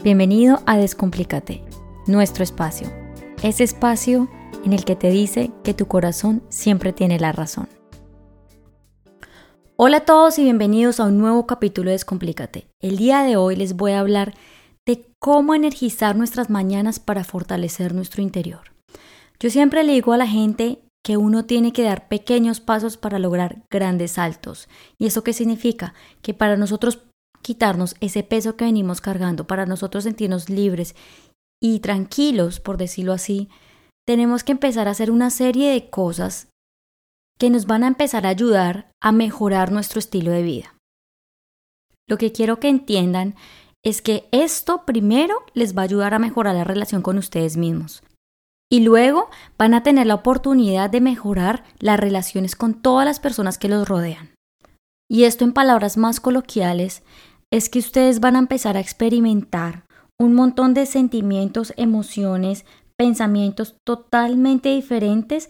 Bienvenido a Descomplícate, nuestro espacio. Ese espacio en el que te dice que tu corazón siempre tiene la razón. Hola a todos y bienvenidos a un nuevo capítulo de Descomplícate. El día de hoy les voy a hablar de cómo energizar nuestras mañanas para fortalecer nuestro interior. Yo siempre le digo a la gente que uno tiene que dar pequeños pasos para lograr grandes saltos. ¿Y eso qué significa? Que para nosotros quitarnos ese peso que venimos cargando, para nosotros sentirnos libres y tranquilos, por decirlo así, tenemos que empezar a hacer una serie de cosas que nos van a empezar a ayudar a mejorar nuestro estilo de vida. Lo que quiero que entiendan es que esto primero les va a ayudar a mejorar la relación con ustedes mismos. Y luego van a tener la oportunidad de mejorar las relaciones con todas las personas que los rodean. Y esto en palabras más coloquiales es que ustedes van a empezar a experimentar un montón de sentimientos, emociones, pensamientos totalmente diferentes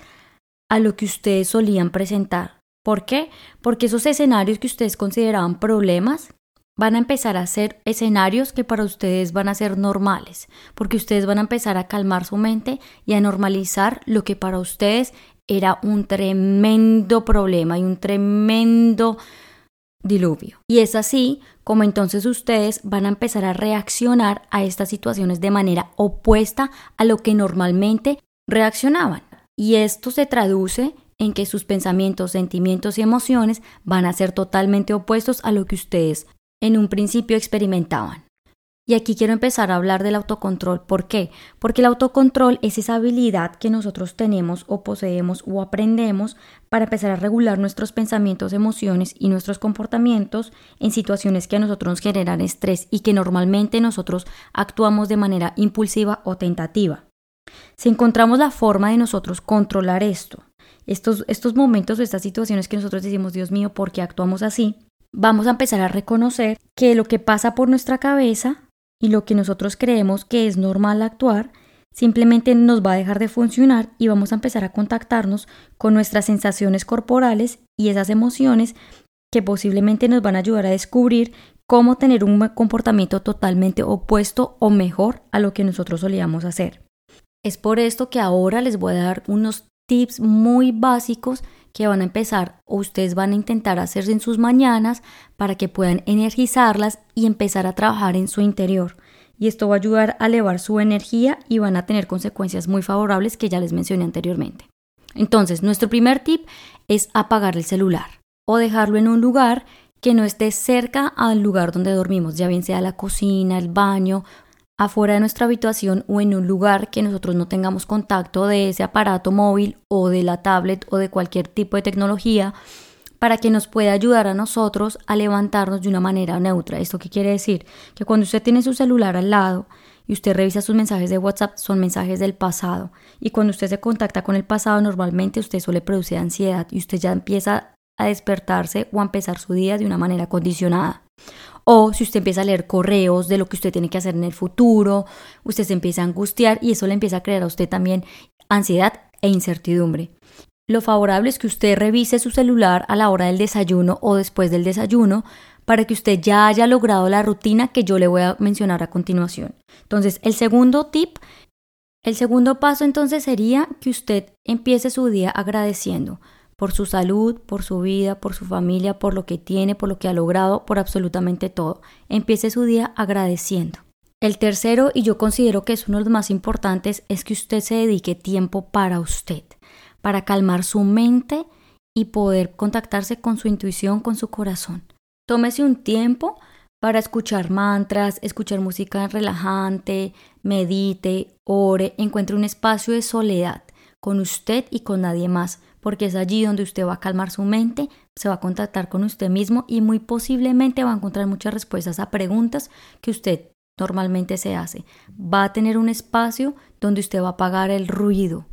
a lo que ustedes solían presentar. ¿Por qué? Porque esos escenarios que ustedes consideraban problemas van a empezar a ser escenarios que para ustedes van a ser normales, porque ustedes van a empezar a calmar su mente y a normalizar lo que para ustedes era un tremendo problema y un tremendo diluvio. Y es así como entonces ustedes van a empezar a reaccionar a estas situaciones de manera opuesta a lo que normalmente reaccionaban. Y esto se traduce en que sus pensamientos, sentimientos y emociones van a ser totalmente opuestos a lo que ustedes en un principio experimentaban. Y aquí quiero empezar a hablar del autocontrol. ¿Por qué? Porque el autocontrol es esa habilidad que nosotros tenemos o poseemos o aprendemos para empezar a regular nuestros pensamientos, emociones y nuestros comportamientos en situaciones que a nosotros nos generan estrés y que normalmente nosotros actuamos de manera impulsiva o tentativa. Si encontramos la forma de nosotros controlar esto, estos, estos momentos o estas situaciones que nosotros decimos, Dios mío, ¿por qué actuamos así? Vamos a empezar a reconocer que lo que pasa por nuestra cabeza y lo que nosotros creemos que es normal actuar simplemente nos va a dejar de funcionar y vamos a empezar a contactarnos con nuestras sensaciones corporales y esas emociones que posiblemente nos van a ayudar a descubrir cómo tener un comportamiento totalmente opuesto o mejor a lo que nosotros solíamos hacer. Es por esto que ahora les voy a dar unos tips muy básicos que van a empezar o ustedes van a intentar hacerse en sus mañanas para que puedan energizarlas y empezar a trabajar en su interior. Y esto va a ayudar a elevar su energía y van a tener consecuencias muy favorables que ya les mencioné anteriormente. Entonces, nuestro primer tip es apagar el celular o dejarlo en un lugar que no esté cerca al lugar donde dormimos, ya bien sea la cocina, el baño afuera de nuestra habitación o en un lugar que nosotros no tengamos contacto de ese aparato móvil o de la tablet o de cualquier tipo de tecnología para que nos pueda ayudar a nosotros a levantarnos de una manera neutra. ¿Esto qué quiere decir? Que cuando usted tiene su celular al lado y usted revisa sus mensajes de WhatsApp, son mensajes del pasado. Y cuando usted se contacta con el pasado, normalmente usted suele producir ansiedad y usted ya empieza a despertarse o a empezar su día de una manera condicionada. O si usted empieza a leer correos de lo que usted tiene que hacer en el futuro, usted se empieza a angustiar y eso le empieza a crear a usted también ansiedad e incertidumbre. Lo favorable es que usted revise su celular a la hora del desayuno o después del desayuno para que usted ya haya logrado la rutina que yo le voy a mencionar a continuación. Entonces, el segundo tip, el segundo paso entonces sería que usted empiece su día agradeciendo por su salud, por su vida, por su familia, por lo que tiene, por lo que ha logrado, por absolutamente todo. Empiece su día agradeciendo. El tercero, y yo considero que es uno de los más importantes, es que usted se dedique tiempo para usted, para calmar su mente y poder contactarse con su intuición, con su corazón. Tómese un tiempo para escuchar mantras, escuchar música relajante, medite, ore, encuentre un espacio de soledad con usted y con nadie más porque es allí donde usted va a calmar su mente, se va a contactar con usted mismo y muy posiblemente va a encontrar muchas respuestas a preguntas que usted normalmente se hace. Va a tener un espacio donde usted va a apagar el ruido.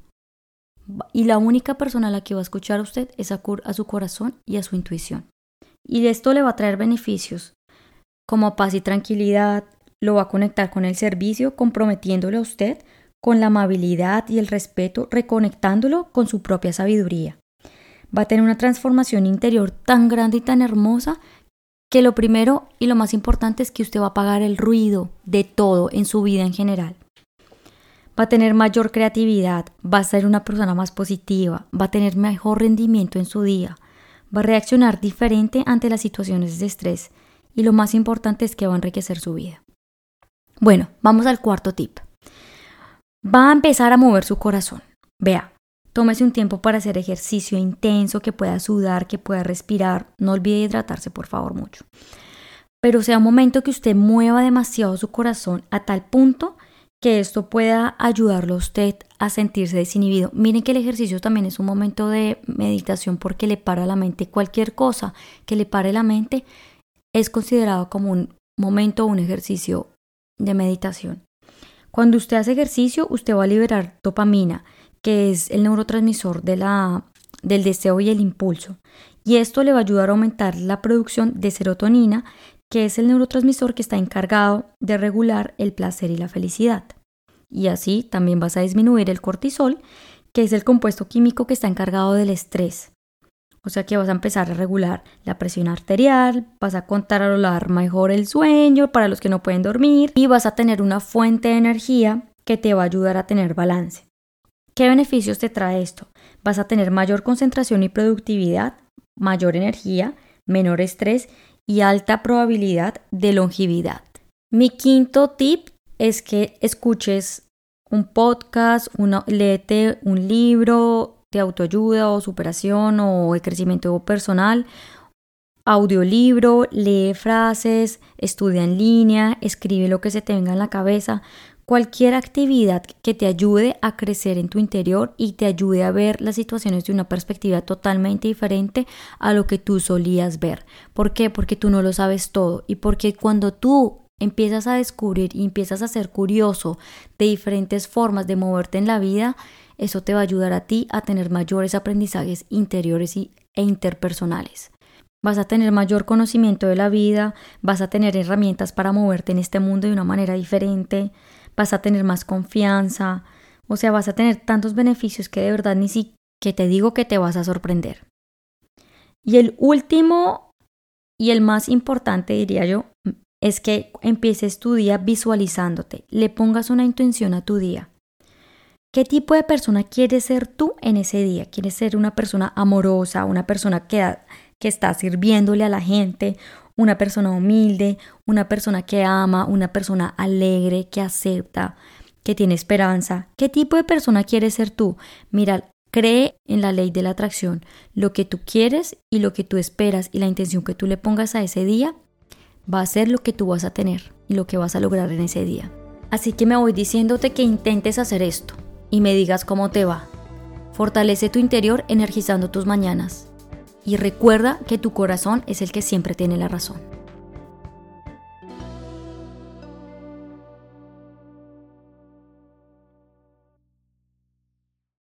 Y la única persona a la que va a escuchar a usted es a, a su corazón y a su intuición. Y esto le va a traer beneficios como paz y tranquilidad, lo va a conectar con el servicio, comprometiéndole a usted con la amabilidad y el respeto, reconectándolo con su propia sabiduría. Va a tener una transformación interior tan grande y tan hermosa que lo primero y lo más importante es que usted va a apagar el ruido de todo en su vida en general. Va a tener mayor creatividad, va a ser una persona más positiva, va a tener mejor rendimiento en su día, va a reaccionar diferente ante las situaciones de estrés y lo más importante es que va a enriquecer su vida. Bueno, vamos al cuarto tip. Va a empezar a mover su corazón. Vea, tómese un tiempo para hacer ejercicio intenso, que pueda sudar, que pueda respirar. No olvide hidratarse, por favor, mucho. Pero sea un momento que usted mueva demasiado su corazón a tal punto que esto pueda ayudarlo a usted a sentirse desinhibido. Miren que el ejercicio también es un momento de meditación porque le para la mente. Cualquier cosa que le pare la mente es considerado como un momento un ejercicio de meditación. Cuando usted hace ejercicio, usted va a liberar dopamina, que es el neurotransmisor de la, del deseo y el impulso. Y esto le va a ayudar a aumentar la producción de serotonina, que es el neurotransmisor que está encargado de regular el placer y la felicidad. Y así también vas a disminuir el cortisol, que es el compuesto químico que está encargado del estrés. O sea que vas a empezar a regular la presión arterial, vas a controlar mejor el sueño para los que no pueden dormir y vas a tener una fuente de energía que te va a ayudar a tener balance. ¿Qué beneficios te trae esto? Vas a tener mayor concentración y productividad, mayor energía, menor estrés y alta probabilidad de longevidad. Mi quinto tip es que escuches un podcast, una, léete un libro, autoayuda o superación o de crecimiento personal, audiolibro, lee frases, estudia en línea, escribe lo que se te venga en la cabeza, cualquier actividad que te ayude a crecer en tu interior y te ayude a ver las situaciones de una perspectiva totalmente diferente a lo que tú solías ver. ¿Por qué? Porque tú no lo sabes todo y porque cuando tú empiezas a descubrir y empiezas a ser curioso de diferentes formas de moverte en la vida, eso te va a ayudar a ti a tener mayores aprendizajes interiores e interpersonales. Vas a tener mayor conocimiento de la vida, vas a tener herramientas para moverte en este mundo de una manera diferente, vas a tener más confianza, o sea, vas a tener tantos beneficios que de verdad ni siquiera te digo que te vas a sorprender. Y el último y el más importante, diría yo, es que empieces tu día visualizándote, le pongas una intención a tu día. ¿Qué tipo de persona quieres ser tú en ese día? ¿Quieres ser una persona amorosa, una persona que, que está sirviéndole a la gente, una persona humilde, una persona que ama, una persona alegre, que acepta, que tiene esperanza? ¿Qué tipo de persona quieres ser tú? Mira, cree en la ley de la atracción. Lo que tú quieres y lo que tú esperas y la intención que tú le pongas a ese día va a ser lo que tú vas a tener y lo que vas a lograr en ese día. Así que me voy diciéndote que intentes hacer esto y me digas cómo te va. Fortalece tu interior energizando tus mañanas. Y recuerda que tu corazón es el que siempre tiene la razón.